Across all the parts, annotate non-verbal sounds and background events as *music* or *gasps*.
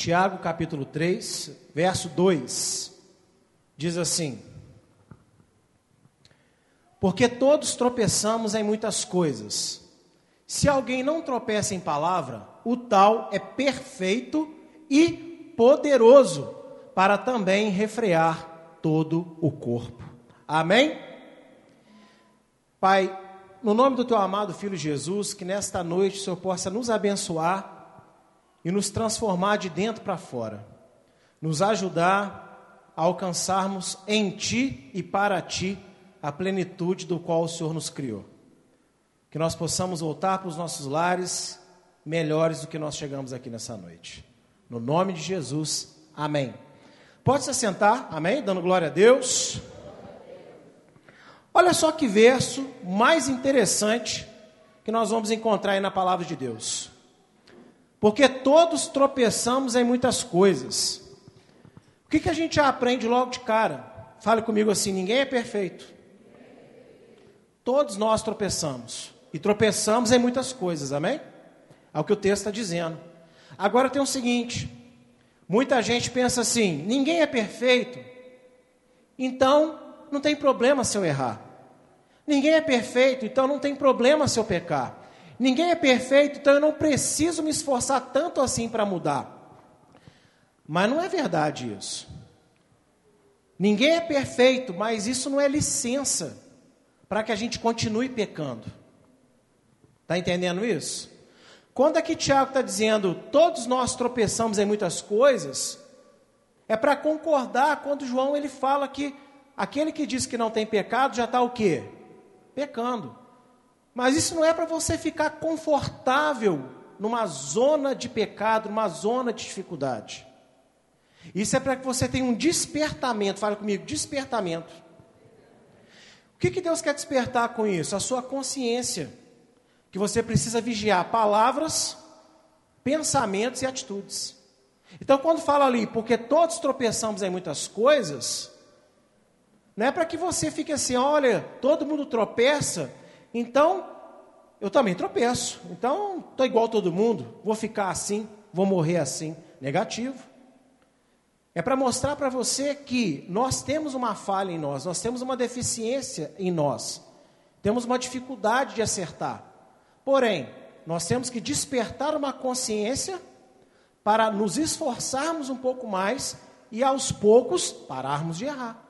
Tiago capítulo 3, verso 2, diz assim: Porque todos tropeçamos em muitas coisas. Se alguém não tropeça em palavra, o tal é perfeito e poderoso para também refrear todo o corpo. Amém? Pai, no nome do teu amado filho Jesus, que nesta noite o Senhor possa nos abençoar e nos transformar de dentro para fora, nos ajudar a alcançarmos em Ti e para Ti a plenitude do qual o Senhor nos criou. Que nós possamos voltar para os nossos lares melhores do que nós chegamos aqui nessa noite. No nome de Jesus, amém. Pode se assentar, amém? Dando glória a Deus. Olha só que verso mais interessante que nós vamos encontrar aí na palavra de Deus. Porque todos tropeçamos em muitas coisas. O que, que a gente aprende logo de cara? Fale comigo assim: ninguém é perfeito. Todos nós tropeçamos. E tropeçamos em muitas coisas, amém? É o que o texto está dizendo. Agora tem o seguinte: muita gente pensa assim, ninguém é perfeito, então não tem problema se eu errar. Ninguém é perfeito, então não tem problema se eu pecar. Ninguém é perfeito, então eu não preciso me esforçar tanto assim para mudar. Mas não é verdade isso. Ninguém é perfeito, mas isso não é licença para que a gente continue pecando. Está entendendo isso? Quando aqui Tiago está dizendo todos nós tropeçamos em muitas coisas, é para concordar quando João ele fala que aquele que diz que não tem pecado já está o quê? Pecando. Mas isso não é para você ficar confortável numa zona de pecado, numa zona de dificuldade. Isso é para que você tenha um despertamento. Fala comigo, despertamento. O que, que Deus quer despertar com isso? A sua consciência. Que você precisa vigiar palavras, pensamentos e atitudes. Então, quando fala ali, porque todos tropeçamos em muitas coisas, não é para que você fique assim, olha, todo mundo tropeça, então, eu também tropeço. Então, estou igual todo mundo, vou ficar assim, vou morrer assim. Negativo. É para mostrar para você que nós temos uma falha em nós, nós temos uma deficiência em nós, temos uma dificuldade de acertar. Porém, nós temos que despertar uma consciência para nos esforçarmos um pouco mais e aos poucos pararmos de errar,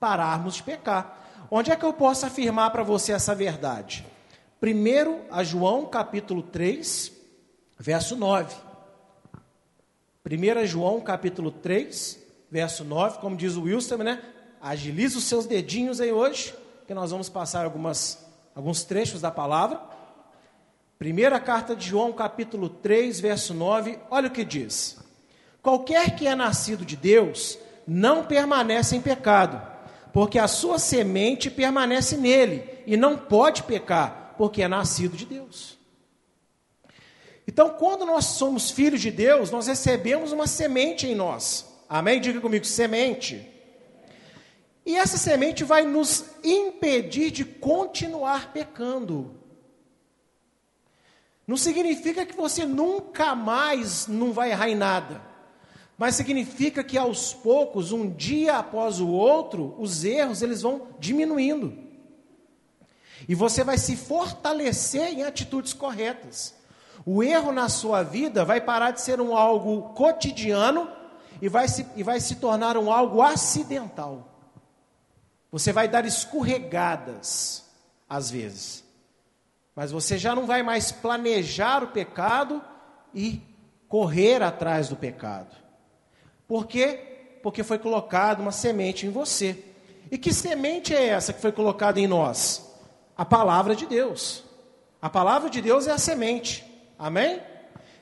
pararmos de pecar. Onde é que eu posso afirmar para você essa verdade? Primeiro a João capítulo 3, verso 9. 1 João capítulo 3, verso 9, como diz o Wilson, né? Agiliza os seus dedinhos aí hoje, que nós vamos passar algumas, alguns trechos da palavra. Primeira carta de João, capítulo 3, verso 9, olha o que diz: Qualquer que é nascido de Deus não permanece em pecado porque a sua semente permanece nele e não pode pecar, porque é nascido de Deus. Então, quando nós somos filhos de Deus, nós recebemos uma semente em nós. Amém? Diga comigo, semente. E essa semente vai nos impedir de continuar pecando. Não significa que você nunca mais não vai errar em nada mas significa que aos poucos, um dia após o outro, os erros eles vão diminuindo. E você vai se fortalecer em atitudes corretas. O erro na sua vida vai parar de ser um algo cotidiano e vai se, e vai se tornar um algo acidental. Você vai dar escorregadas, às vezes. Mas você já não vai mais planejar o pecado e correr atrás do pecado. Por quê? Porque foi colocada uma semente em você. E que semente é essa que foi colocada em nós? A palavra de Deus. A palavra de Deus é a semente. Amém?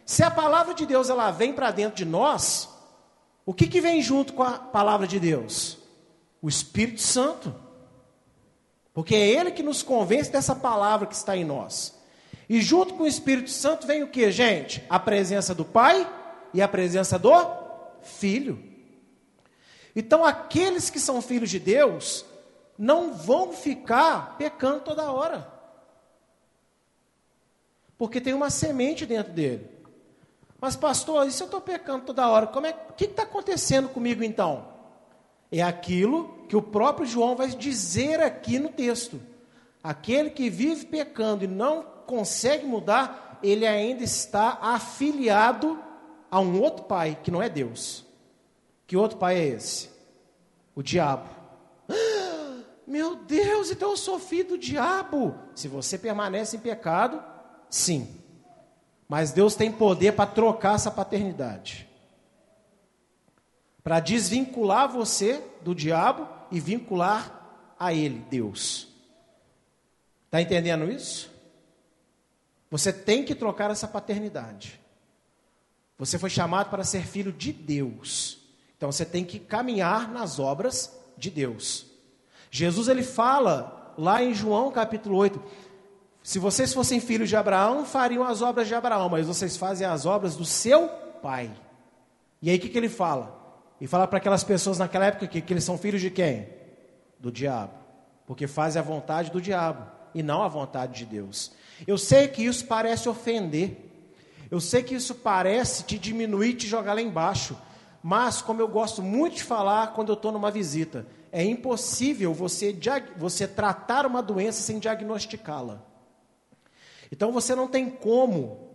Se a palavra de Deus ela vem para dentro de nós, o que, que vem junto com a palavra de Deus? O Espírito Santo. Porque é Ele que nos convence dessa palavra que está em nós. E junto com o Espírito Santo vem o que, gente? A presença do Pai e a presença do filho. Então, aqueles que são filhos de Deus não vão ficar pecando toda hora. Porque tem uma semente dentro dele. Mas, pastor, e se eu estou pecando toda hora? Como é, que está acontecendo comigo então? É aquilo que o próprio João vai dizer aqui no texto. Aquele que vive pecando e não consegue mudar, ele ainda está afiliado a um outro pai, que não é Deus. Que outro pai é esse? O diabo. *gasps* Meu Deus, então eu sou filho do diabo. Se você permanece em pecado, sim. Mas Deus tem poder para trocar essa paternidade. Para desvincular você do diabo e vincular a ele, Deus. Está entendendo isso? Você tem que trocar essa paternidade. Você foi chamado para ser filho de Deus. Então você tem que caminhar nas obras de Deus. Jesus ele fala lá em João capítulo 8: se vocês fossem filhos de Abraão, fariam as obras de Abraão, mas vocês fazem as obras do seu pai. E aí o que, que ele fala? E fala para aquelas pessoas naquela época que, que eles são filhos de quem? Do diabo. Porque fazem a vontade do diabo e não a vontade de Deus. Eu sei que isso parece ofender. Eu sei que isso parece te diminuir, te jogar lá embaixo. Mas, como eu gosto muito de falar quando eu estou numa visita, é impossível você, você tratar uma doença sem diagnosticá-la. Então você não tem como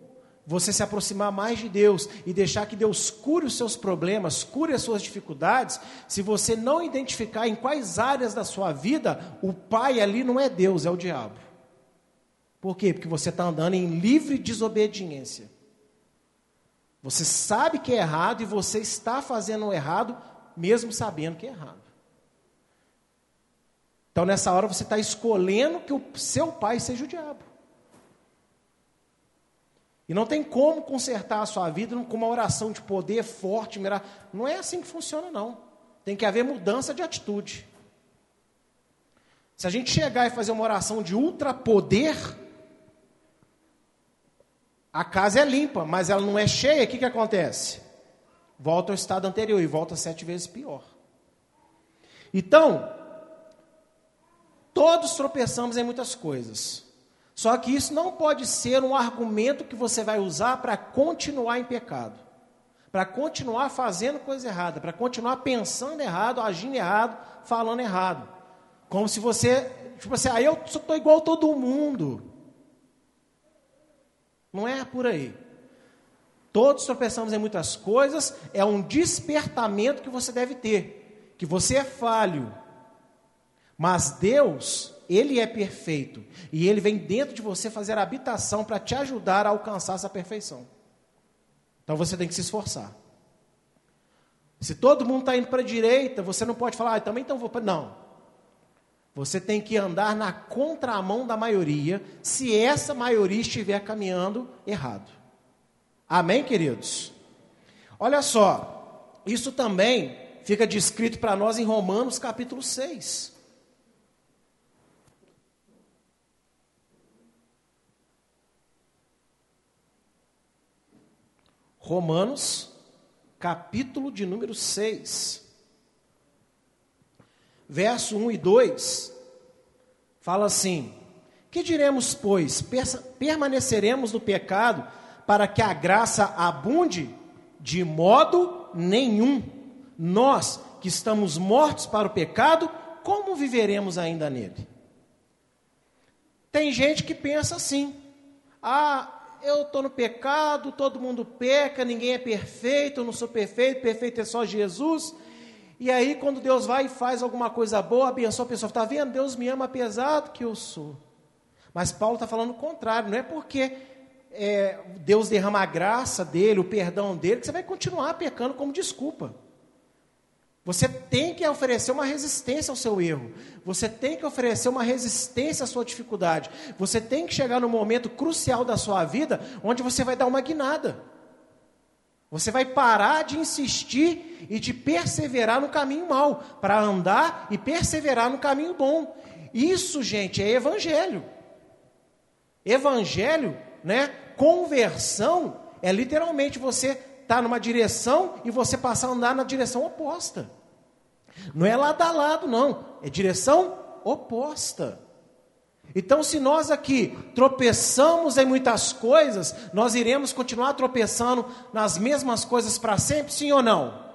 você se aproximar mais de Deus e deixar que Deus cure os seus problemas, cure as suas dificuldades, se você não identificar em quais áreas da sua vida o Pai ali não é Deus, é o diabo. Por quê? Porque você está andando em livre desobediência. Você sabe que é errado e você está fazendo o errado, mesmo sabendo que é errado. Então, nessa hora, você está escolhendo que o seu pai seja o diabo. E não tem como consertar a sua vida com uma oração de poder forte. Não é assim que funciona, não. Tem que haver mudança de atitude. Se a gente chegar e fazer uma oração de ultrapoder, a casa é limpa, mas ela não é cheia, o que, que acontece? Volta ao estado anterior e volta sete vezes pior. Então, todos tropeçamos em muitas coisas. Só que isso não pode ser um argumento que você vai usar para continuar em pecado, para continuar fazendo coisa errada, para continuar pensando errado, agindo errado, falando errado. Como se você, tipo assim, ah, eu estou igual todo mundo. Não é por aí. Todos tropeçamos em muitas coisas, é um despertamento que você deve ter, que você é falho. Mas Deus, ele é perfeito e ele vem dentro de você fazer habitação para te ajudar a alcançar essa perfeição. Então você tem que se esforçar. Se todo mundo está indo para a direita, você não pode falar, ah, também então vou para. Não. Você tem que andar na contramão da maioria, se essa maioria estiver caminhando errado. Amém, queridos? Olha só, isso também fica descrito para nós em Romanos capítulo 6. Romanos, capítulo de número 6, verso 1 e 2, fala assim: Que diremos, pois? Permaneceremos no pecado para que a graça abunde? De modo nenhum. Nós que estamos mortos para o pecado, como viveremos ainda nele? Tem gente que pensa assim: ah, eu estou no pecado, todo mundo peca, ninguém é perfeito, eu não sou perfeito, perfeito é só Jesus. E aí, quando Deus vai e faz alguma coisa boa, abençoa a pessoa, está vendo? Deus me ama apesar do que eu sou. Mas Paulo está falando o contrário, não é porque é, Deus derrama a graça dele, o perdão dele, que você vai continuar pecando como desculpa. Você tem que oferecer uma resistência ao seu erro. Você tem que oferecer uma resistência à sua dificuldade. Você tem que chegar no momento crucial da sua vida onde você vai dar uma guinada. Você vai parar de insistir e de perseverar no caminho mau, para andar e perseverar no caminho bom. Isso, gente, é evangelho. Evangelho, né? Conversão é literalmente você está numa direção e você passar a andar na direção oposta. Não é lado a lado, não. É direção oposta. Então, se nós aqui tropeçamos em muitas coisas, nós iremos continuar tropeçando nas mesmas coisas para sempre, sim ou não?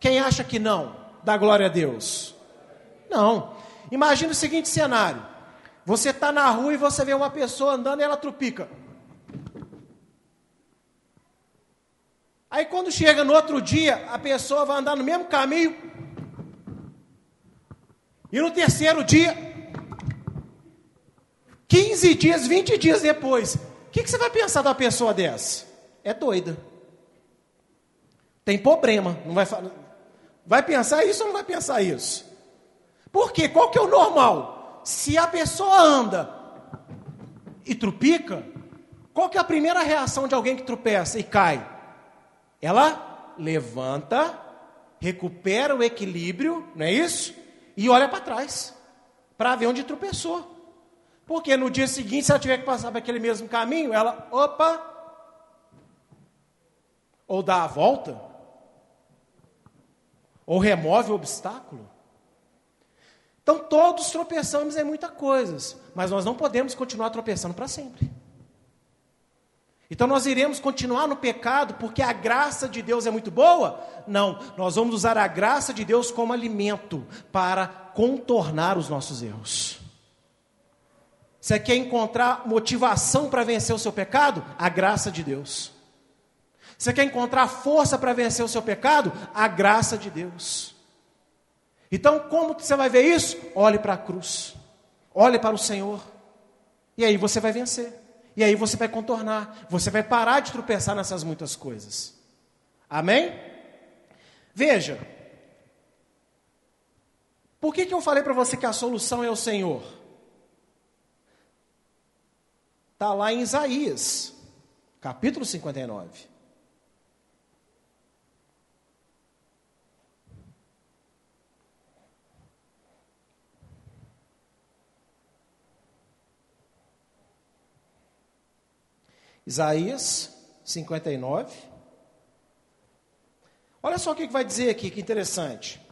Quem acha que não? Dá glória a Deus. Não. Imagina o seguinte cenário: você está na rua e você vê uma pessoa andando e ela trupica. Aí quando chega no outro dia, a pessoa vai andar no mesmo caminho. E no terceiro dia, 15 dias, 20 dias depois, o que, que você vai pensar da pessoa dessa? É doida. Tem problema. Não vai, vai pensar isso ou não vai pensar isso? Por quê? Qual que é o normal? Se a pessoa anda e trupica, qual que é a primeira reação de alguém que tropeça e cai? Ela levanta, recupera o equilíbrio, não é isso? E olha para trás, para ver onde tropeçou. Porque no dia seguinte, se ela tiver que passar por aquele mesmo caminho, ela, opa, ou dá a volta, ou remove o obstáculo. Então todos tropeçamos em muitas coisas, mas nós não podemos continuar tropeçando para sempre. Então nós iremos continuar no pecado porque a graça de Deus é muito boa? Não, nós vamos usar a graça de Deus como alimento para contornar os nossos erros. Você quer encontrar motivação para vencer o seu pecado? A graça de Deus. Você quer encontrar força para vencer o seu pecado? A graça de Deus. Então, como você vai ver isso? Olhe para a cruz. Olhe para o Senhor. E aí você vai vencer. E aí você vai contornar, você vai parar de tropeçar nessas muitas coisas. Amém? Veja, por que, que eu falei para você que a solução é o Senhor? Está lá em Isaías, capítulo 59. Isaías 59. Olha só o que vai dizer aqui, que interessante.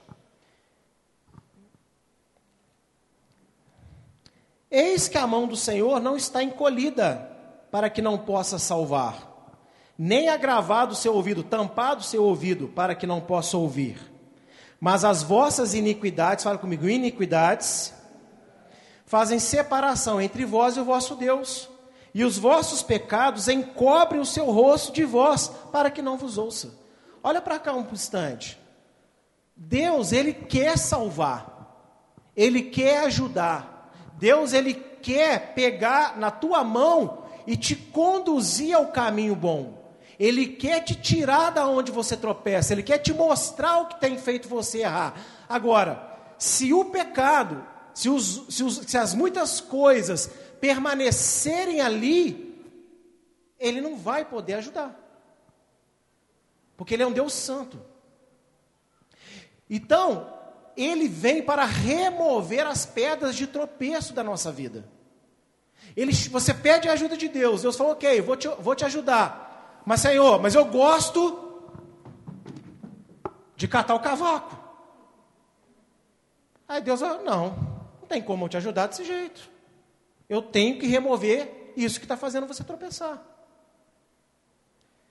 Eis que a mão do Senhor não está encolhida para que não possa salvar, nem agravado o seu ouvido, tampado o seu ouvido para que não possa ouvir. Mas as vossas iniquidades, fala comigo, iniquidades, fazem separação entre vós e o vosso Deus e os vossos pecados encobrem o seu rosto de vós, para que não vos ouça. Olha para cá um instante. Deus, Ele quer salvar, Ele quer ajudar. Deus, Ele quer pegar na tua mão e te conduzir ao caminho bom. Ele quer te tirar da onde você tropeça, Ele quer te mostrar o que tem feito você errar. Agora, se o pecado, se, os, se, os, se as muitas coisas permanecerem ali, ele não vai poder ajudar. Porque ele é um Deus santo. Então, ele vem para remover as pedras de tropeço da nossa vida. Ele, você pede a ajuda de Deus. Deus falou: Ok, vou te, vou te ajudar. Mas, Senhor, mas eu gosto de catar o cavaco. Aí Deus, não, não tem como eu te ajudar desse jeito. Eu tenho que remover isso que está fazendo você tropeçar.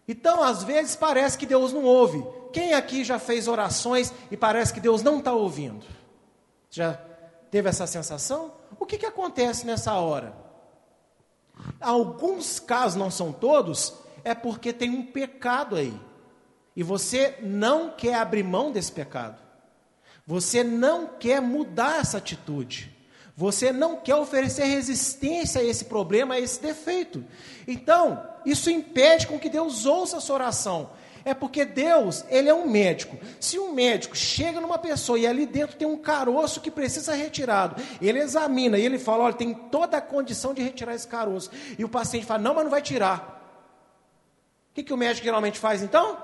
Então, às vezes, parece que Deus não ouve. Quem aqui já fez orações e parece que Deus não está ouvindo? Já teve essa sensação? O que, que acontece nessa hora? Alguns casos, não são todos, é porque tem um pecado aí. E você não quer abrir mão desse pecado. Você não quer mudar essa atitude. Você não quer oferecer resistência a esse problema, a esse defeito. Então, isso impede com que Deus ouça a sua oração. É porque Deus, ele é um médico. Se um médico chega numa pessoa e ali dentro tem um caroço que precisa ser retirado, ele examina e ele fala: olha, tem toda a condição de retirar esse caroço. E o paciente fala: não, mas não vai tirar. O que, que o médico geralmente faz então?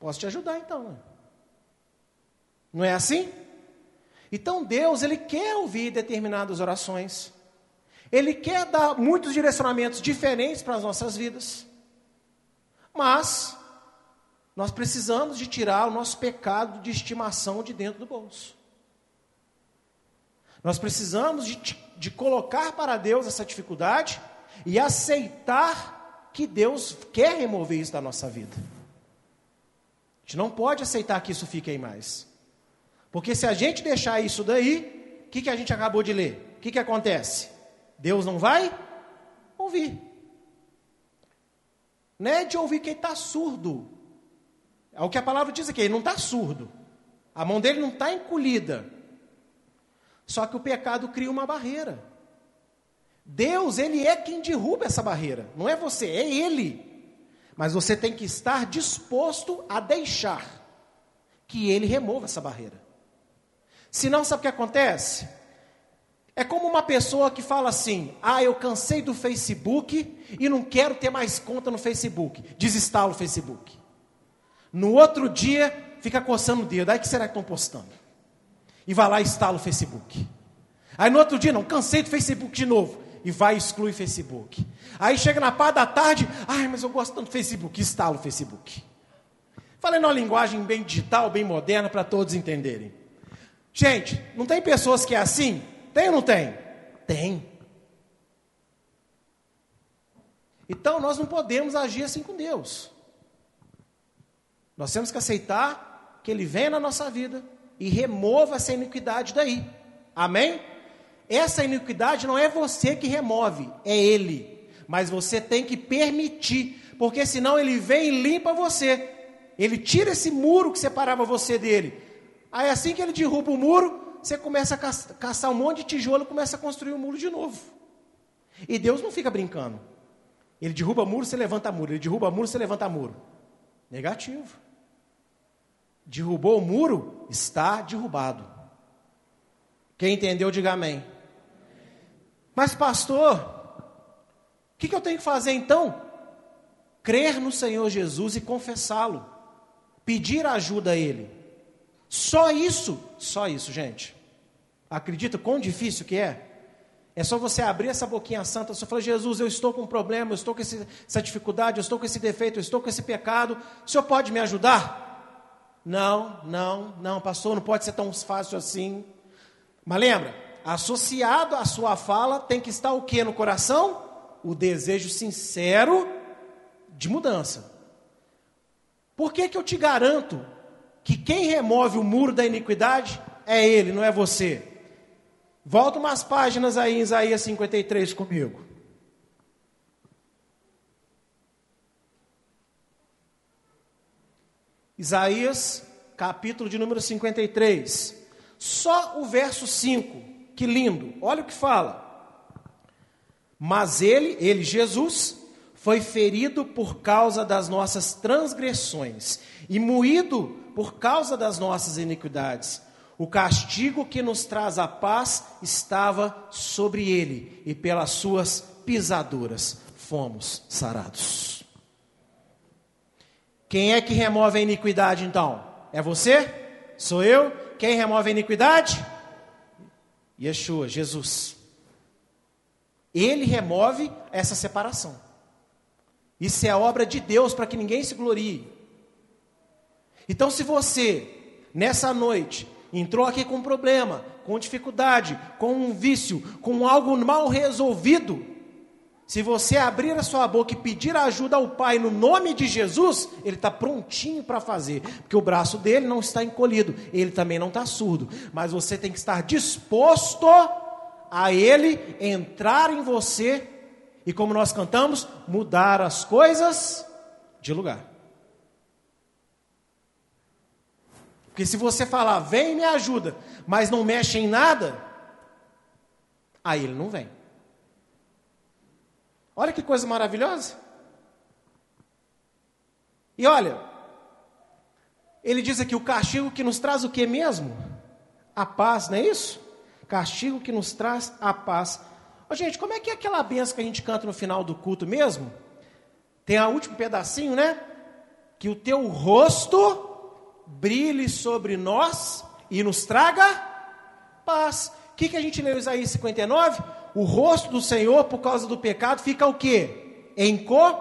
Posso te ajudar então. Não é assim? Então Deus, ele quer ouvir determinadas orações. Ele quer dar muitos direcionamentos diferentes para as nossas vidas. Mas nós precisamos de tirar o nosso pecado de estimação de dentro do bolso. Nós precisamos de, de colocar para Deus essa dificuldade e aceitar que Deus quer remover isso da nossa vida. A gente não pode aceitar que isso fique aí mais. Porque se a gente deixar isso daí, o que, que a gente acabou de ler? O que, que acontece? Deus não vai ouvir. Não é de ouvir quem está surdo. É o que a palavra diz aqui, ele não está surdo. A mão dele não está encolhida. Só que o pecado cria uma barreira. Deus, ele é quem derruba essa barreira. Não é você, é ele. Mas você tem que estar disposto a deixar que ele remova essa barreira. Senão, sabe o que acontece? É como uma pessoa que fala assim: Ah, eu cansei do Facebook e não quero ter mais conta no Facebook. Desinstala o Facebook. No outro dia, fica coçando o dedo. Aí que será que estão postando? E vai lá e instala o Facebook. Aí no outro dia, não, cansei do Facebook de novo. E vai e exclui o Facebook. Aí chega na parte da tarde, ai, mas eu gosto tanto do Facebook, instala o Facebook. Falei numa linguagem bem digital, bem moderna, para todos entenderem. Gente, não tem pessoas que é assim? Tem ou não tem? Tem. Então nós não podemos agir assim com Deus. Nós temos que aceitar que Ele venha na nossa vida e remova essa iniquidade daí. Amém? Essa iniquidade não é você que remove, é Ele. Mas você tem que permitir, porque senão Ele vem e limpa você. Ele tira esse muro que separava você dele. Aí assim que ele derruba o muro, você começa a caçar um monte de tijolo e começa a construir o um muro de novo. E Deus não fica brincando. Ele derruba muro, você levanta muro. Ele derruba muro, você levanta muro. Negativo. Derrubou o muro, está derrubado. Quem entendeu, diga amém. Mas, pastor, o que, que eu tenho que fazer então? Crer no Senhor Jesus e confessá-lo. Pedir ajuda a Ele. Só isso, só isso, gente. Acredita quão difícil que é? É só você abrir essa boquinha santa, você falar, Jesus, eu estou com um problema, eu estou com esse, essa dificuldade, eu estou com esse defeito, eu estou com esse pecado, o senhor pode me ajudar? Não, não, não, pastor, não pode ser tão fácil assim. Mas lembra, associado à sua fala tem que estar o que no coração? O desejo sincero de mudança. Por que, que eu te garanto que quem remove o muro da iniquidade é Ele, não é você. Volta umas páginas aí em Isaías 53 comigo. Isaías, capítulo de número 53. Só o verso 5, que lindo. Olha o que fala. Mas ele, ele Jesus, foi ferido por causa das nossas transgressões e moído por causa das nossas iniquidades. O castigo que nos traz a paz estava sobre ele, e pelas suas pisaduras fomos sarados. Quem é que remove a iniquidade então? É você? Sou eu? Quem remove a iniquidade? Yeshua, Jesus. Ele remove essa separação. Isso é obra de Deus para que ninguém se glorie. Então, se você, nessa noite, entrou aqui com um problema, com dificuldade, com um vício, com algo mal resolvido, se você abrir a sua boca e pedir ajuda ao Pai no nome de Jesus, Ele está prontinho para fazer, porque o braço dele não está encolhido, ele também não está surdo, mas você tem que estar disposto a Ele entrar em você e, como nós cantamos, mudar as coisas de lugar. Porque se você falar, vem e me ajuda, mas não mexe em nada, aí ele não vem. Olha que coisa maravilhosa. E olha, ele diz aqui o castigo que nos traz o que mesmo? A paz, não é isso? Castigo que nos traz a paz. Ô, gente, como é que é aquela benção que a gente canta no final do culto mesmo? Tem a último pedacinho, né? Que o teu rosto brilhe sobre nós e nos traga paz. O que, que a gente leu em Isaías 59? O rosto do Senhor, por causa do pecado, fica o quê? Encoberto.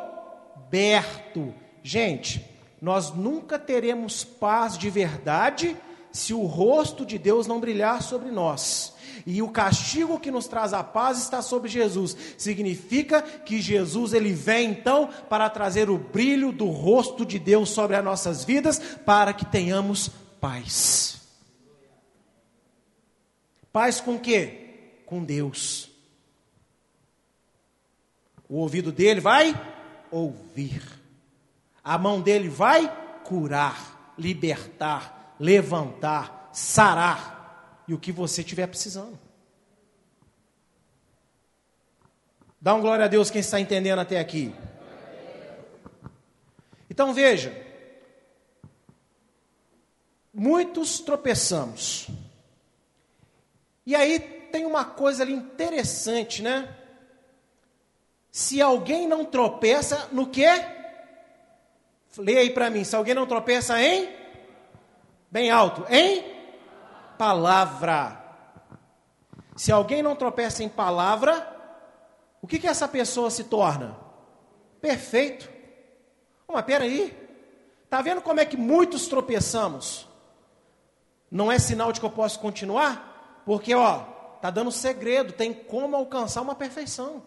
Gente, nós nunca teremos paz de verdade se o rosto de Deus não brilhar sobre nós. E o castigo que nos traz a paz está sobre Jesus. Significa que Jesus ele vem então para trazer o brilho do rosto de Deus sobre as nossas vidas, para que tenhamos paz. Paz com quê? Com Deus. O ouvido dele vai ouvir. A mão dele vai curar, libertar, levantar, sarar. E o que você estiver precisando. Dá um glória a Deus quem está entendendo até aqui. Então veja, muitos tropeçamos. E aí tem uma coisa ali interessante, né? Se alguém não tropeça no quê? Leia aí para mim. Se alguém não tropeça em? Bem alto. Em? Palavra. Se alguém não tropeça em palavra, o que, que essa pessoa se torna? Perfeito. Mas peraí. Está vendo como é que muitos tropeçamos? Não é sinal de que eu posso continuar? Porque, ó, tá dando segredo, tem como alcançar uma perfeição.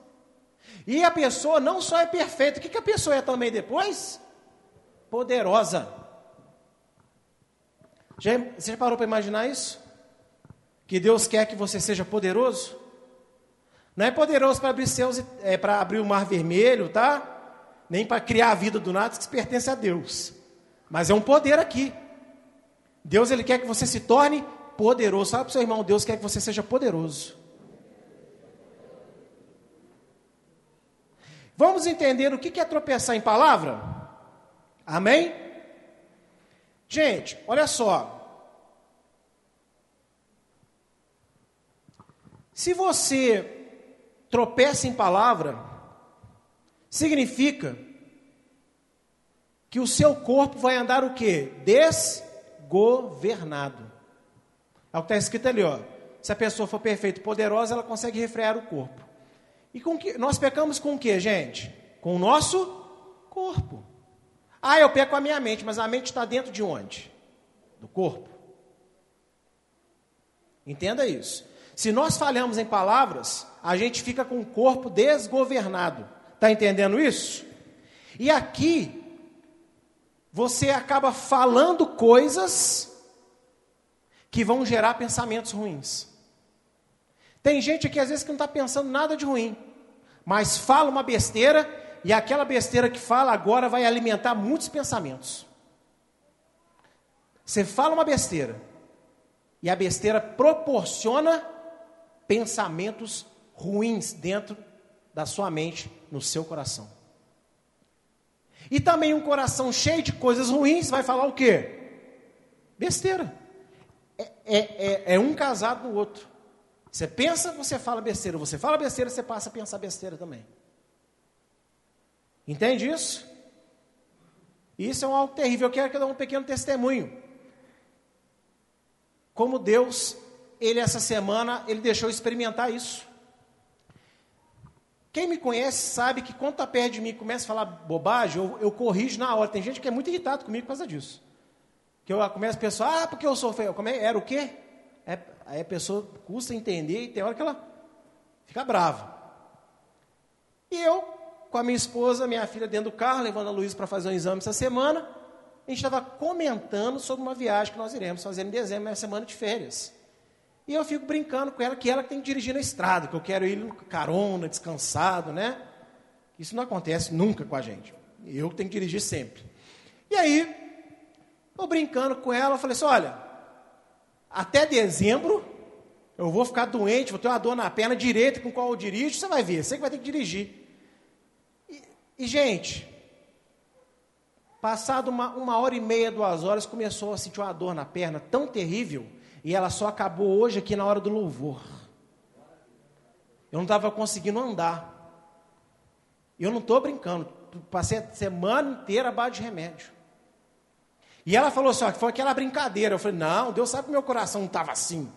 E a pessoa não só é perfeita, o que, que a pessoa é também depois? Poderosa. Já, você já parou para imaginar isso? Que Deus quer que você seja poderoso? Não é poderoso para abrir, céus, é, para abrir o mar vermelho, tá? Nem para criar a vida do nada, que pertence a Deus. Mas é um poder aqui. Deus ele quer que você se torne poderoso. Sabe para o seu irmão, Deus quer que você seja poderoso. Vamos entender o que é tropeçar em palavra? Amém? Gente, olha só. Se você tropeça em palavra, significa que o seu corpo vai andar o quê? Desgovernado. É o que está escrito ali, ó. Se a pessoa for perfeita e poderosa, ela consegue refrear o corpo. E com que nós pecamos com o que, gente? Com o nosso corpo. Ah, eu peco a minha mente, mas a mente está dentro de onde? Do corpo. Entenda isso. Se nós falhamos em palavras, a gente fica com o corpo desgovernado. Está entendendo isso? E aqui, você acaba falando coisas que vão gerar pensamentos ruins. Tem gente aqui às vezes que não está pensando nada de ruim, mas fala uma besteira e aquela besteira que fala agora vai alimentar muitos pensamentos. Você fala uma besteira e a besteira proporciona pensamentos ruins dentro da sua mente, no seu coração. E também um coração cheio de coisas ruins vai falar o quê? Besteira. É, é, é, é um casado no outro. Você pensa, você fala besteira. Você fala besteira, você passa a pensar besteira também. Entende isso? Isso é um algo terrível. Eu quero que eu dê um pequeno testemunho. Como Deus, Ele essa semana, Ele deixou experimentar isso. Quem me conhece sabe que quando está perto de mim e começa a falar bobagem, eu, eu, corrijo na hora. Tem gente que é muito irritado comigo por causa disso. Que eu começo a pensar, ah, porque eu sou feio. Como é? Era o quê? É, aí a pessoa custa entender e tem hora que ela fica brava. E eu, com a minha esposa, minha filha dentro do carro, levando a Luísa para fazer um exame essa semana, a gente estava comentando sobre uma viagem que nós iremos fazer em dezembro, uma semana de férias. E eu fico brincando com ela que ela tem que dirigir na estrada, que eu quero ir carona, descansado, né? Isso não acontece nunca com a gente. Eu tenho que dirigir sempre. E aí, eu brincando com ela, eu falei assim: olha, até dezembro, eu vou ficar doente, vou ter uma dor na perna direita com qual eu dirijo, você vai ver, você que vai ter que dirigir. E, e gente, passado uma, uma hora e meia, duas horas, começou a sentir uma dor na perna tão terrível, e ela só acabou hoje aqui na hora do louvor. Eu não estava conseguindo andar. Eu não estou brincando, passei a semana inteira abaixo de remédio. E ela falou assim: ó, foi aquela brincadeira. Eu falei: não, Deus sabe que meu coração não estava assim.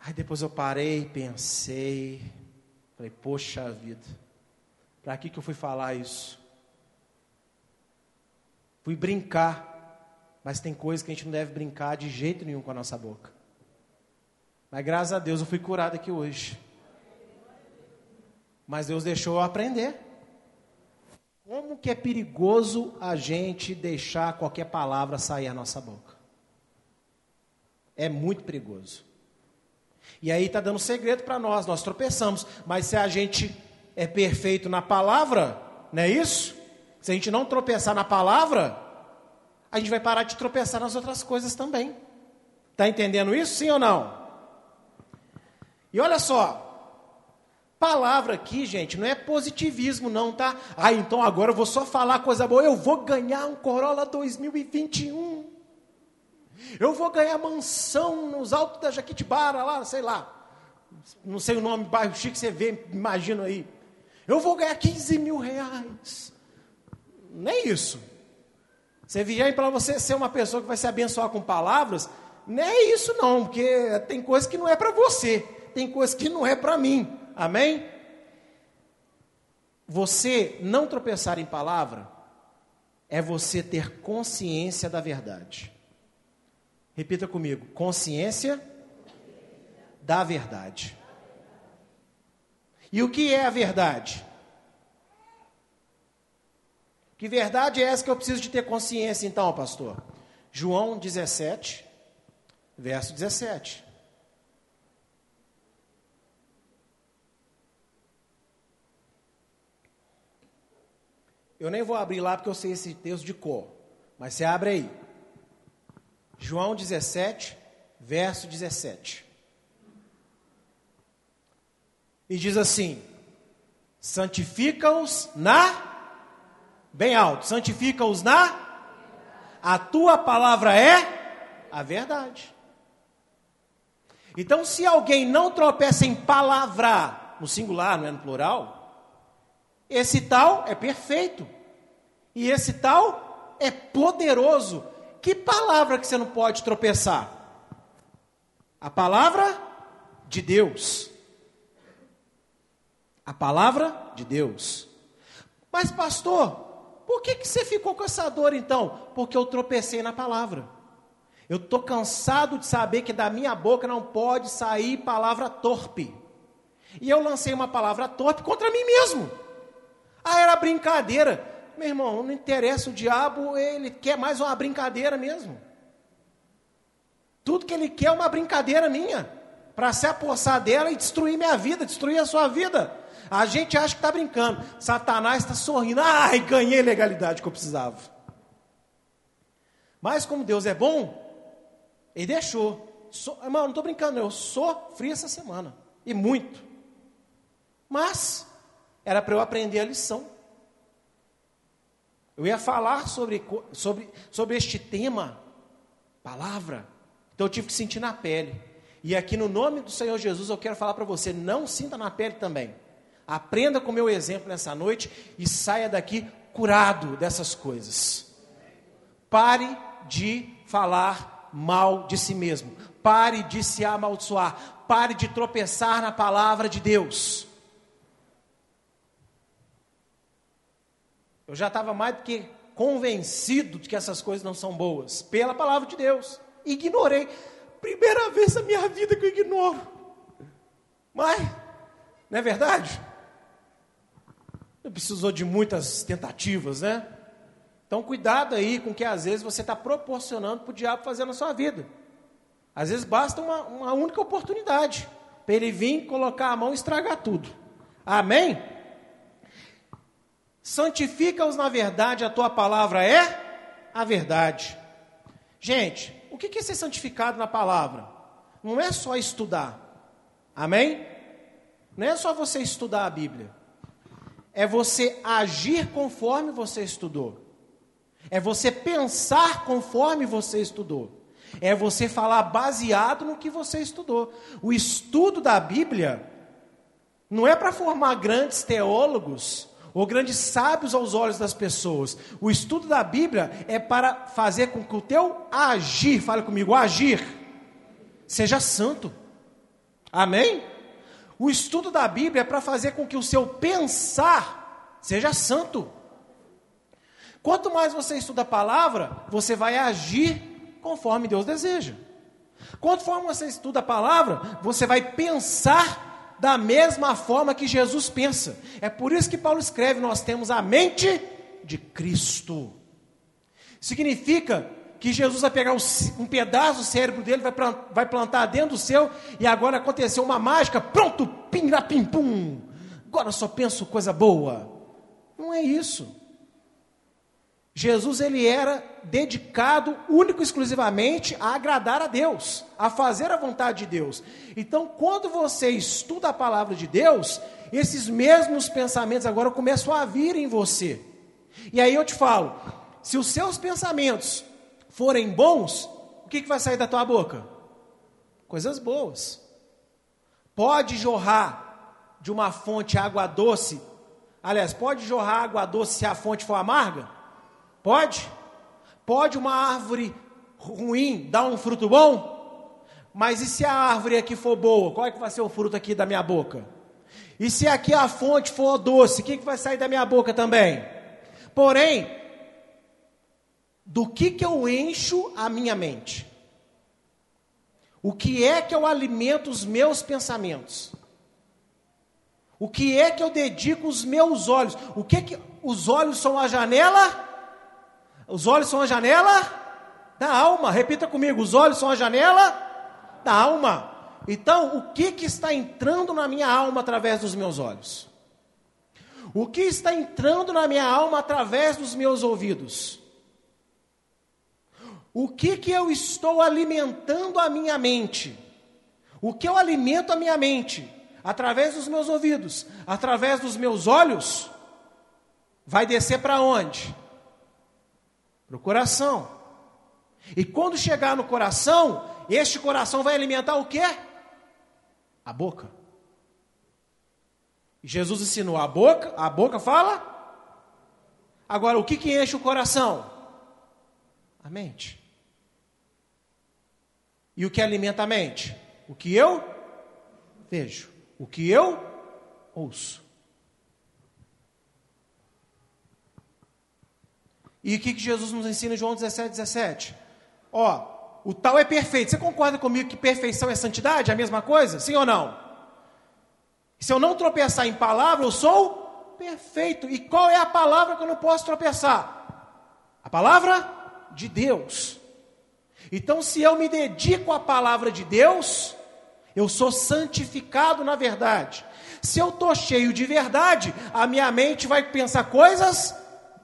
Aí depois eu parei, pensei, falei: poxa vida, para que, que eu fui falar isso? Fui brincar. Mas tem coisas que a gente não deve brincar de jeito nenhum com a nossa boca. Mas graças a Deus eu fui curado aqui hoje. Mas Deus deixou eu aprender. Como que é perigoso a gente deixar qualquer palavra sair à nossa boca? É muito perigoso. E aí está dando segredo para nós, nós tropeçamos. Mas se a gente é perfeito na palavra, não é isso? Se a gente não tropeçar na palavra, a gente vai parar de tropeçar nas outras coisas também. Está entendendo isso, sim ou não? E olha só, palavra aqui, gente, não é positivismo, não, tá? Ah, então agora eu vou só falar coisa boa. Eu vou ganhar um Corolla 2021. Eu vou ganhar mansão nos altos da Jaquitibara, lá, sei lá. Não sei o nome, bairro chique, você vê, imagina aí. Eu vou ganhar 15 mil reais. É isso. Você vier para você ser uma pessoa que vai se abençoar com palavras, não é isso não, porque tem coisa que não é para você, tem coisa que não é para mim. Amém? Você não tropeçar em palavra é você ter consciência da verdade. Repita comigo: consciência da verdade. E o que é a verdade? Que verdade é essa que eu preciso de ter consciência, então, pastor? João 17, verso 17. Eu nem vou abrir lá porque eu sei esse texto de cor, mas você abre aí. João 17, verso 17. E diz assim: santifica-os na Bem alto. Santifica-os na. A tua palavra é a verdade. Então, se alguém não tropeça em palavra, no singular, não é no plural, esse tal é perfeito. E esse tal é poderoso. Que palavra que você não pode tropeçar? A palavra de Deus. A palavra de Deus. Mas, pastor, por que, que você ficou com essa dor então? Porque eu tropecei na palavra. Eu estou cansado de saber que da minha boca não pode sair palavra torpe. E eu lancei uma palavra torpe contra mim mesmo. Ah, era brincadeira. Meu irmão, não interessa, o diabo, ele quer mais uma brincadeira mesmo. Tudo que ele quer é uma brincadeira minha. Para se apossar dela e destruir minha vida, destruir a sua vida. A gente acha que está brincando. Satanás está sorrindo. Ai, ganhei legalidade que eu precisava. Mas como Deus é bom, Ele deixou. So, irmão, não estou brincando, eu sofri essa semana. E muito. Mas era para eu aprender a lição. Eu ia falar sobre, sobre, sobre este tema, palavra. Então eu tive que sentir na pele. E aqui no nome do Senhor Jesus eu quero falar para você: não sinta na pele também. Aprenda com o meu exemplo nessa noite e saia daqui curado dessas coisas. Pare de falar mal de si mesmo. Pare de se amaldiçoar. Pare de tropeçar na palavra de Deus. Eu já estava mais do que convencido de que essas coisas não são boas, pela palavra de Deus. Ignorei. Primeira vez na minha vida que eu ignoro. Mas, não é verdade? Precisou de muitas tentativas, né? Então, cuidado aí com o que às vezes você está proporcionando para o diabo fazer na sua vida. Às vezes basta uma, uma única oportunidade para ele vir, colocar a mão e estragar tudo. Amém? Santifica-os na verdade, a tua palavra é a verdade. Gente, o que é ser santificado na palavra? Não é só estudar. Amém? Não é só você estudar a Bíblia é você agir conforme você estudou. É você pensar conforme você estudou. É você falar baseado no que você estudou. O estudo da Bíblia não é para formar grandes teólogos ou grandes sábios aos olhos das pessoas. O estudo da Bíblia é para fazer com que o teu agir, fale comigo, agir, seja santo. Amém? O estudo da Bíblia é para fazer com que o seu pensar seja santo. Quanto mais você estuda a palavra, você vai agir conforme Deus deseja. Quanto mais você estuda a palavra, você vai pensar da mesma forma que Jesus pensa. É por isso que Paulo escreve: nós temos a mente de Cristo. Significa que Jesus vai pegar um, pedaço do cérebro dele, vai plantar dentro do seu, e agora aconteceu uma mágica, pronto, pim, pim, pum. Agora só penso coisa boa. Não é isso. Jesus ele era dedicado único e exclusivamente a agradar a Deus, a fazer a vontade de Deus. Então, quando você estuda a palavra de Deus, esses mesmos pensamentos agora começam a vir em você. E aí eu te falo, se os seus pensamentos forem bons, o que, que vai sair da tua boca? Coisas boas. Pode jorrar de uma fonte água doce. Aliás, pode jorrar água doce se a fonte for amarga? Pode? Pode uma árvore ruim dar um fruto bom? Mas e se a árvore aqui for boa? Qual é que vai ser o fruto aqui da minha boca? E se aqui a fonte for doce, o que, que vai sair da minha boca também? Porém, do que, que eu encho a minha mente? O que é que eu alimento os meus pensamentos? O que é que eu dedico os meus olhos? O que que os olhos são a janela? Os olhos são a janela da alma. Repita comigo, os olhos são a janela da alma. Então, o que que está entrando na minha alma através dos meus olhos? O que está entrando na minha alma através dos meus ouvidos? O que que eu estou alimentando a minha mente? O que eu alimento a minha mente? Através dos meus ouvidos, através dos meus olhos, vai descer para onde? Para o coração. E quando chegar no coração, este coração vai alimentar o quê? A boca. Jesus ensinou a boca, a boca fala. Agora, o que, que enche o coração? A mente. E o que alimenta a mente? O que eu vejo, o que eu ouço. E o que Jesus nos ensina em João 17, 17? Ó, o tal é perfeito. Você concorda comigo que perfeição é santidade? É a mesma coisa? Sim ou não? Se eu não tropeçar em palavra, eu sou perfeito. E qual é a palavra que eu não posso tropeçar? A palavra de Deus. Então, se eu me dedico à palavra de Deus, eu sou santificado na verdade. Se eu estou cheio de verdade, a minha mente vai pensar coisas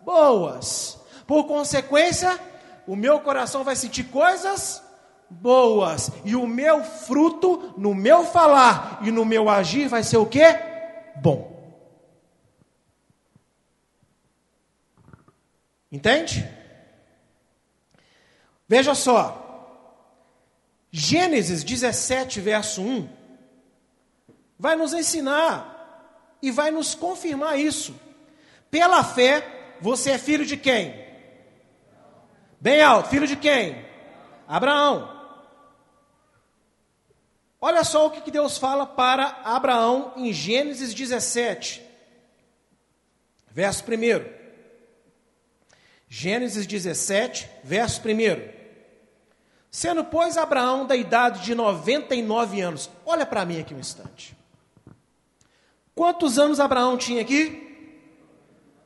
boas. Por consequência, o meu coração vai sentir coisas boas. E o meu fruto, no meu falar e no meu agir, vai ser o que? Bom. Entende? Veja só, Gênesis 17, verso 1, vai nos ensinar e vai nos confirmar isso. Pela fé, você é filho de quem? Bem alto, filho de quem? Abraão. Olha só o que Deus fala para Abraão em Gênesis 17, verso 1. Gênesis 17, verso 1. Sendo, pois, Abraão da idade de 99 anos. Olha para mim aqui um instante. Quantos anos Abraão tinha aqui?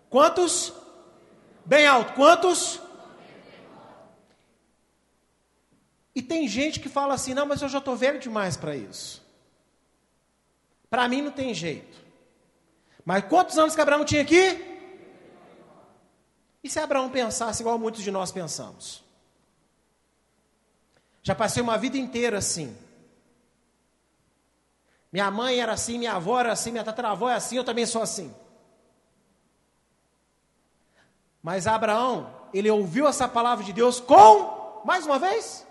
Quantos? Bem alto. Quantos? E tem gente que fala assim: não, mas eu já estou velho demais para isso. Para mim não tem jeito. Mas quantos anos que Abraão tinha aqui? E se Abraão pensasse igual muitos de nós pensamos? Já passei uma vida inteira assim. Minha mãe era assim, minha avó era assim, minha tataravó é assim, eu também sou assim. Mas Abraão, ele ouviu essa palavra de Deus com, mais uma vez,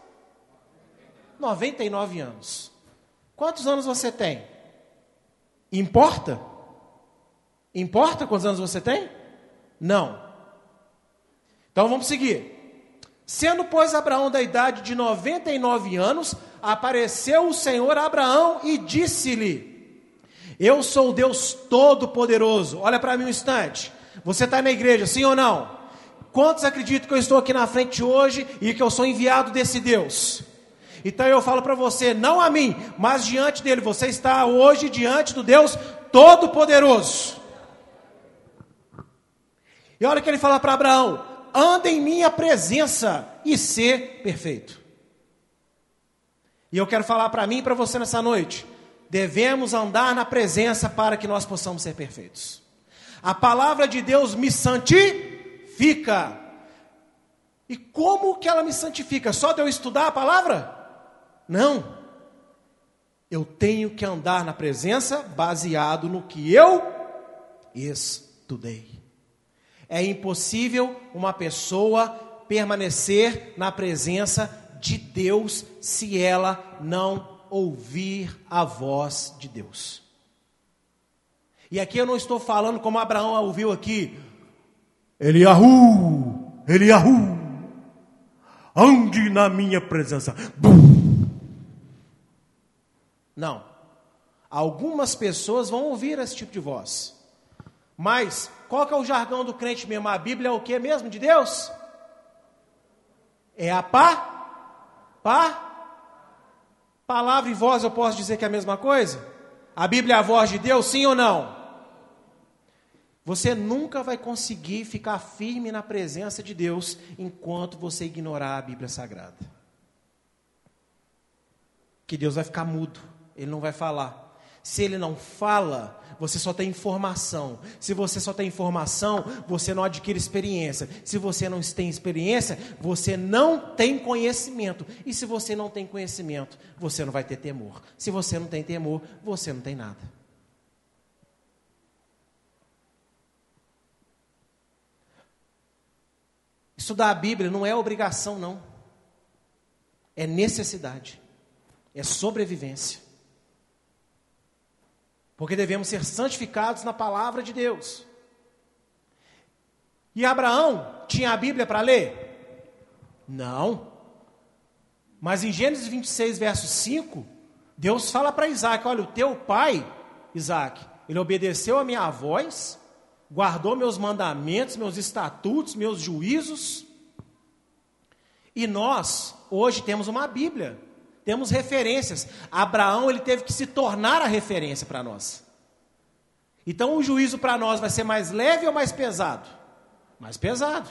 99 anos. Quantos anos você tem? Importa? Importa quantos anos você tem? Não. Então vamos seguir. Sendo, pois, Abraão da idade de 99 anos, apareceu o Senhor Abraão e disse-lhe: Eu sou o Deus Todo-Poderoso. Olha para mim um instante. Você está na igreja, sim ou não? Quantos acreditam que eu estou aqui na frente hoje e que eu sou enviado desse Deus? Então eu falo para você, não a mim, mas diante dele. Você está hoje diante do Deus Todo-Poderoso. E olha que ele fala para Abraão: anda em minha presença e ser perfeito. E eu quero falar para mim e para você nessa noite: devemos andar na presença para que nós possamos ser perfeitos. A palavra de Deus me santifica. E como que ela me santifica? Só de eu estudar a palavra? Não. Eu tenho que andar na presença baseado no que eu estudei. É impossível uma pessoa permanecer na presença de Deus se ela não ouvir a voz de Deus. E aqui eu não estou falando como Abraão ouviu aqui. Eliahu, Eliahu, ande na minha presença. Bum. Não. Algumas pessoas vão ouvir esse tipo de voz. Mas qual que é o jargão do crente mesmo? A Bíblia é o que mesmo de Deus? É a pá? Pá? Palavra e voz eu posso dizer que é a mesma coisa? A Bíblia é a voz de Deus, sim ou não? Você nunca vai conseguir ficar firme na presença de Deus enquanto você ignorar a Bíblia Sagrada. Que Deus vai ficar mudo, Ele não vai falar. Se Ele não fala, você só tem informação. Se você só tem informação, você não adquire experiência. Se você não tem experiência, você não tem conhecimento. E se você não tem conhecimento, você não vai ter temor. Se você não tem temor, você não tem nada. Estudar a Bíblia não é obrigação, não. É necessidade. É sobrevivência. Porque devemos ser santificados na palavra de Deus. E Abraão tinha a Bíblia para ler? Não. Mas em Gênesis 26, verso 5, Deus fala para Isaac: Olha, o teu pai, Isaac, ele obedeceu a minha voz, guardou meus mandamentos, meus estatutos, meus juízos. E nós, hoje, temos uma Bíblia temos referências. Abraão ele teve que se tornar a referência para nós. Então o juízo para nós vai ser mais leve ou mais pesado? Mais pesado.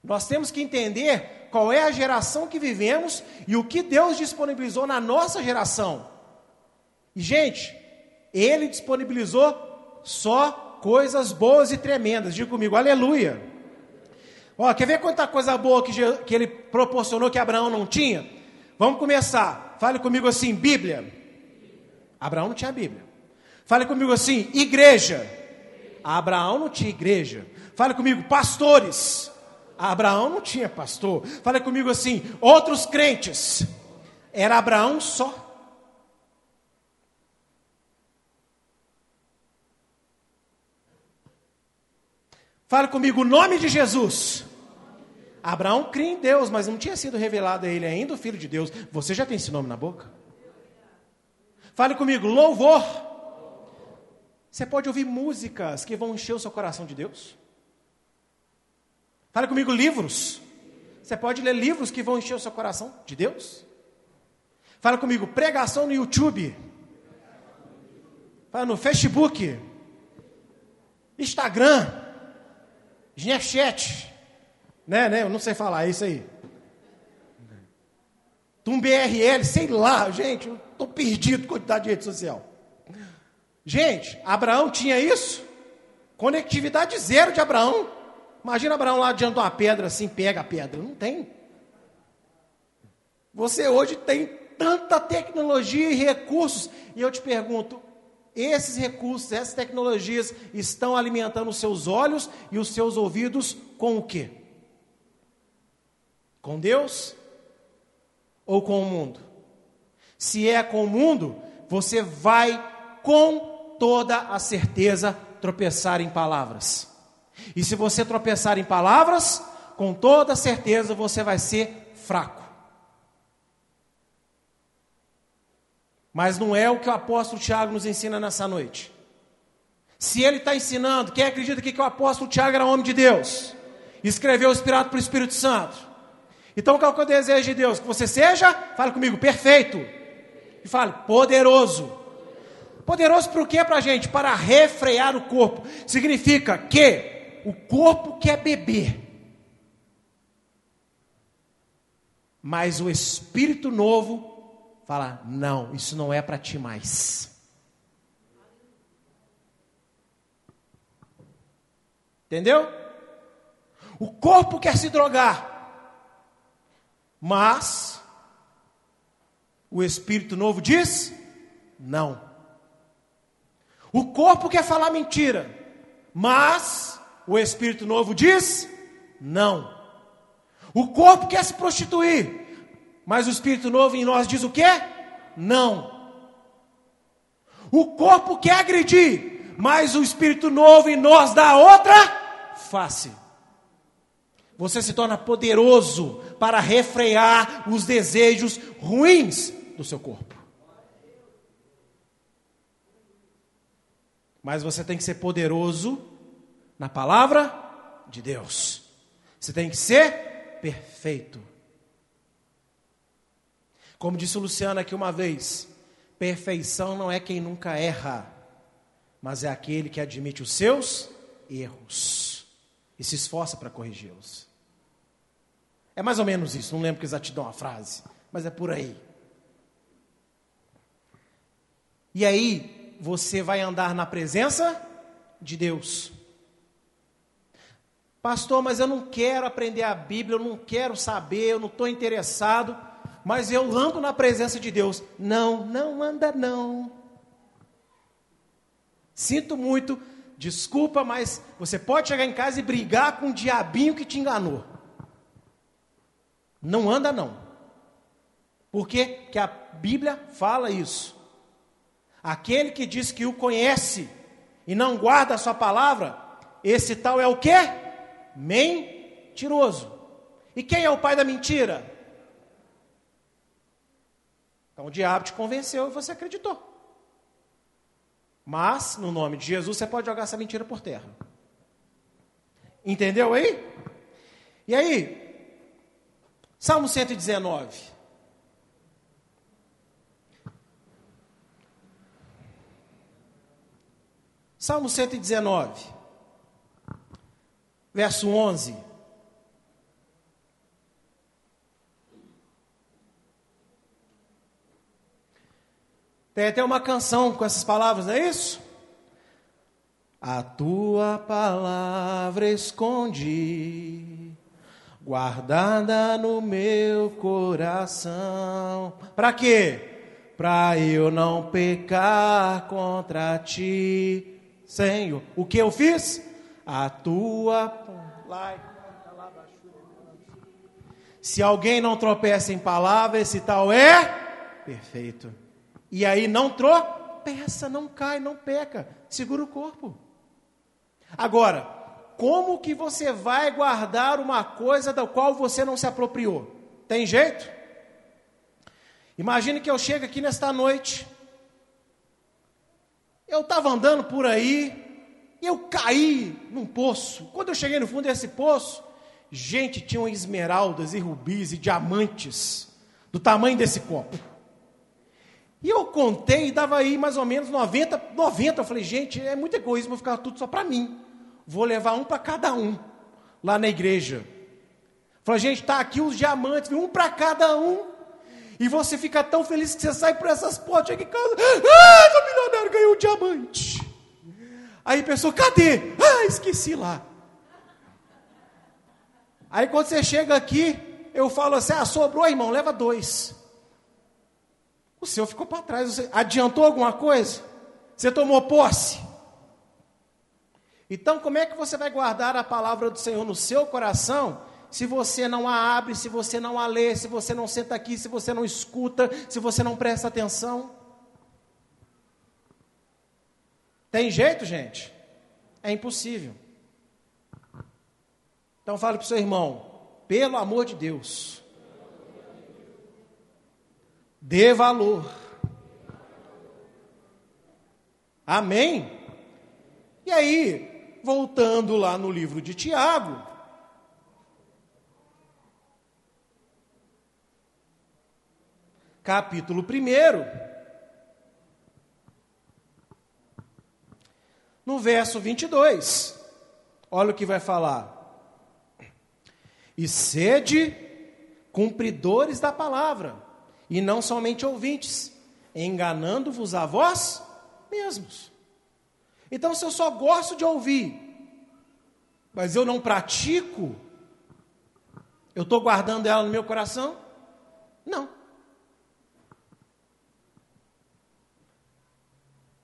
Nós temos que entender qual é a geração que vivemos e o que Deus disponibilizou na nossa geração. E, gente, Ele disponibilizou só coisas boas e tremendas. Diga comigo, aleluia. Ó, quer ver quanta coisa boa que, que ele proporcionou que Abraão não tinha? Vamos começar. Fale comigo assim: Bíblia. Abraão não tinha Bíblia. Fale comigo assim: igreja. Abraão não tinha igreja. Fale comigo: pastores. Abraão não tinha pastor. Fale comigo assim: outros crentes. Era Abraão só. Fale comigo o nome de Jesus. Abraão cria em Deus, mas não tinha sido revelado a ele ainda o Filho de Deus. Você já tem esse nome na boca? Fale comigo, louvor. Você pode ouvir músicas que vão encher o seu coração de Deus. Fale comigo, livros. Você pode ler livros que vão encher o seu coração de Deus. Fala comigo, pregação no YouTube. Fala no Facebook. Instagram. Snapchat. Né, né? Eu não sei falar, é isso aí. Um BRL, sei lá, gente, eu estou perdido com quantidade de rede social. Gente, Abraão tinha isso? Conectividade zero de Abraão. Imagina Abraão lá diante de uma pedra assim, pega a pedra. Não tem. Você hoje tem tanta tecnologia e recursos. E eu te pergunto: esses recursos, essas tecnologias estão alimentando os seus olhos e os seus ouvidos com o quê? Com Deus ou com o mundo? Se é com o mundo, você vai com toda a certeza tropeçar em palavras. E se você tropeçar em palavras, com toda certeza você vai ser fraco. Mas não é o que o apóstolo Tiago nos ensina nessa noite. Se ele está ensinando, quem acredita que, que o apóstolo Tiago era homem de Deus? Escreveu inspirado pelo Espírito Santo. Então qual que é o desejo de Deus? Que você seja, fala comigo, perfeito. E fale, poderoso. Poderoso para o que para a gente? Para refrear o corpo. Significa que o corpo quer beber. Mas o Espírito novo fala: não, isso não é para ti mais. Entendeu? O corpo quer se drogar, mas o Espírito novo diz: não. O corpo quer falar mentira, mas o Espírito novo diz: não. O corpo quer se prostituir, mas o Espírito novo em nós diz o quê? Não. O corpo quer agredir, mas o Espírito novo em nós dá outra face. Você se torna poderoso para refrear os desejos ruins do seu corpo. Mas você tem que ser poderoso na palavra de Deus. Você tem que ser perfeito. Como disse o Luciano aqui uma vez, perfeição não é quem nunca erra, mas é aquele que admite os seus erros e se esforça para corrigi-los. É mais ou menos isso, não lembro que exatidão a frase, mas é por aí. E aí, você vai andar na presença de Deus. Pastor, mas eu não quero aprender a Bíblia, eu não quero saber, eu não estou interessado, mas eu ando na presença de Deus. Não, não anda não. Sinto muito, desculpa, mas você pode chegar em casa e brigar com o diabinho que te enganou. Não anda não. Por? Que a Bíblia fala isso. Aquele que diz que o conhece e não guarda a sua palavra, esse tal é o quê? Mentiroso. E quem é o pai da mentira? Então o diabo te convenceu e você acreditou. Mas, no nome de Jesus, você pode jogar essa mentira por terra. Entendeu aí? E aí, Salmo 119. Salmo 119, verso 11. Tem até uma canção com essas palavras, não é isso? A tua palavra escondi, guardada no meu coração. Para quê? Para eu não pecar contra ti. Senhor, o que eu fiz? A tua. Se alguém não tropeça em palavra, esse tal é perfeito. E aí não tropeça, não cai, não peca. Segura o corpo. Agora, como que você vai guardar uma coisa da qual você não se apropriou? Tem jeito? Imagine que eu chego aqui nesta noite eu estava andando por aí e eu caí num poço. Quando eu cheguei no fundo desse poço, gente, tinham esmeraldas e rubis e diamantes do tamanho desse copo. E eu contei e dava aí mais ou menos 90, 90. Eu falei, gente, é muito egoísmo ficar tudo só para mim. Vou levar um para cada um lá na igreja. Falei, gente, está aqui os diamantes, um para cada um. E você fica tão feliz que você sai por essas portas, chega em casa, ah, o milionário ganhou um diamante. Aí a pessoa, cadê? Ah, esqueci lá. Aí quando você chega aqui, eu falo assim, ah, sobrou, irmão, leva dois. O seu ficou para trás, você adiantou alguma coisa? Você tomou posse? Então, como é que você vai guardar a palavra do Senhor no seu coração se você não a abre, se você não a lê, se você não senta aqui, se você não escuta, se você não presta atenção. Tem jeito, gente? É impossível. Então fale para o seu irmão, pelo amor de Deus, dê valor. Amém? E aí, voltando lá no livro de Tiago, capítulo 1, no verso 22, olha o que vai falar. E sede cumpridores da palavra, e não somente ouvintes, enganando-vos a vós mesmos. Então, se eu só gosto de ouvir, mas eu não pratico, eu estou guardando ela no meu coração? Não.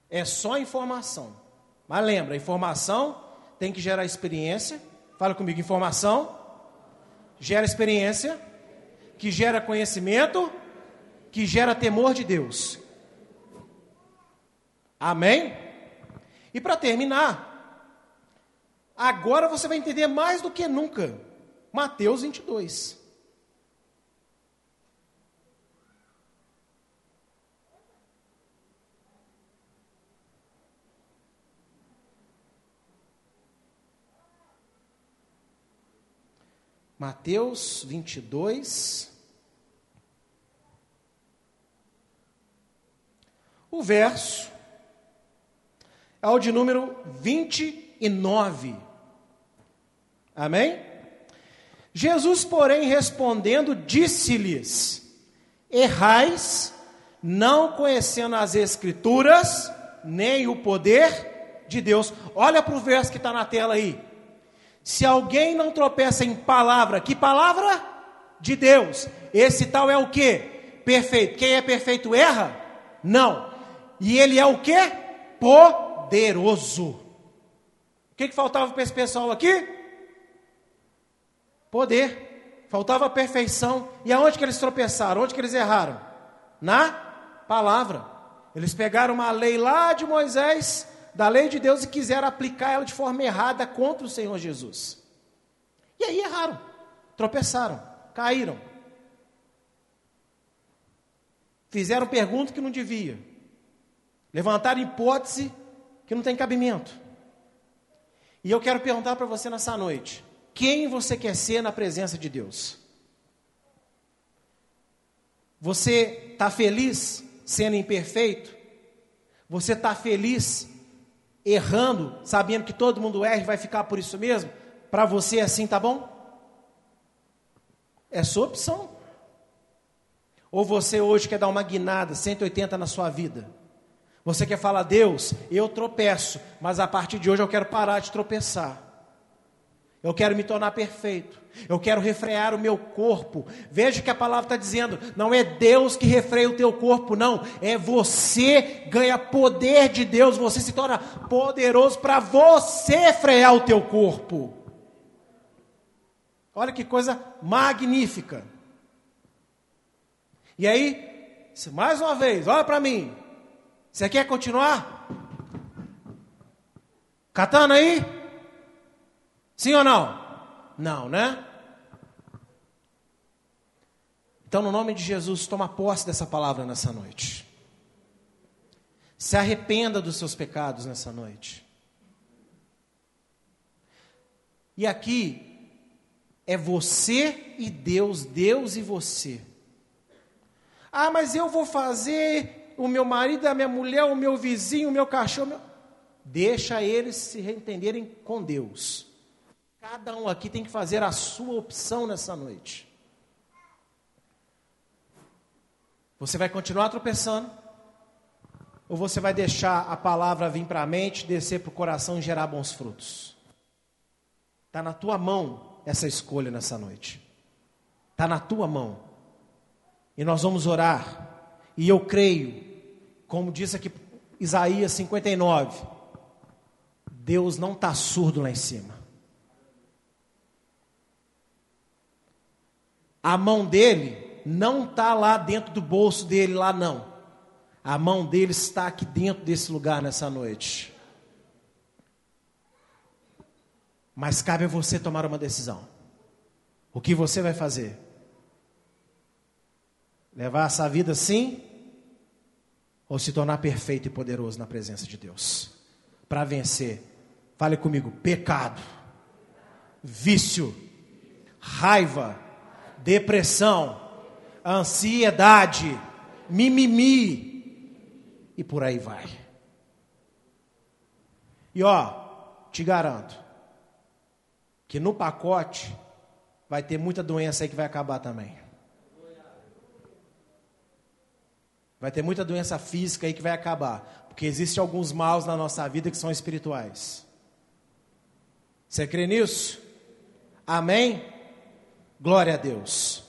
É só informação. Mas lembra, informação tem que gerar experiência. Fala comigo, informação gera experiência, que gera conhecimento, que gera temor de Deus. Amém? E para terminar, agora você vai entender mais do que nunca. Mateus 22. Mateus 22. O verso é o de número 29. Amém? Jesus, porém, respondendo, disse-lhes: Errais, não conhecendo as Escrituras, nem o poder de Deus. Olha para o verso que está na tela aí. Se alguém não tropeça em palavra, que palavra? De Deus. Esse tal é o que? Perfeito. Quem é perfeito erra? Não. E ele é o que? Poderoso poderoso. O que, que faltava para esse pessoal aqui? Poder. Faltava perfeição. E aonde que eles tropeçaram? Onde que eles erraram? Na palavra. Eles pegaram uma lei lá de Moisés, da lei de Deus, e quiseram aplicar ela de forma errada contra o Senhor Jesus. E aí erraram, tropeçaram, caíram. Fizeram pergunta que não devia. Levantaram hipótese que não tem cabimento. E eu quero perguntar para você nessa noite: quem você quer ser na presença de Deus? Você está feliz sendo imperfeito? Você está feliz errando, sabendo que todo mundo erra e vai ficar por isso mesmo? Para você assim tá bom? É sua opção. Ou você hoje quer dar uma guinada 180 na sua vida? Você quer falar, Deus, eu tropeço, mas a partir de hoje eu quero parar de tropeçar. Eu quero me tornar perfeito. Eu quero refrear o meu corpo. Veja que a palavra está dizendo: não é Deus que refreia o teu corpo, não. É você ganha poder de Deus. Você se torna poderoso para você frear o teu corpo. Olha que coisa magnífica. E aí, mais uma vez, olha para mim. Você quer continuar? Catando aí? Sim ou não? Não, né? Então, no nome de Jesus, toma posse dessa palavra nessa noite. Se arrependa dos seus pecados nessa noite. E aqui é você e Deus, Deus e você. Ah, mas eu vou fazer o meu marido, a minha mulher, o meu vizinho, o meu cachorro. Meu... Deixa eles se entenderem com Deus. Cada um aqui tem que fazer a sua opção nessa noite. Você vai continuar tropeçando? Ou você vai deixar a palavra vir para a mente, descer para o coração e gerar bons frutos? Está na tua mão essa escolha nessa noite. Está na tua mão. E nós vamos orar. E eu creio como diz aqui Isaías 59, Deus não está surdo lá em cima. A mão dele não está lá dentro do bolso dele, lá não. A mão dele está aqui dentro desse lugar nessa noite. Mas cabe a você tomar uma decisão. O que você vai fazer? Levar essa vida assim ou se tornar perfeito e poderoso na presença de Deus, para vencer Fale comigo: pecado, vício, raiva, depressão, ansiedade, mimimi e por aí vai. E ó, te garanto que no pacote vai ter muita doença aí que vai acabar também. Vai ter muita doença física aí que vai acabar, porque existem alguns maus na nossa vida que são espirituais. Você crê nisso? Amém? Glória a Deus.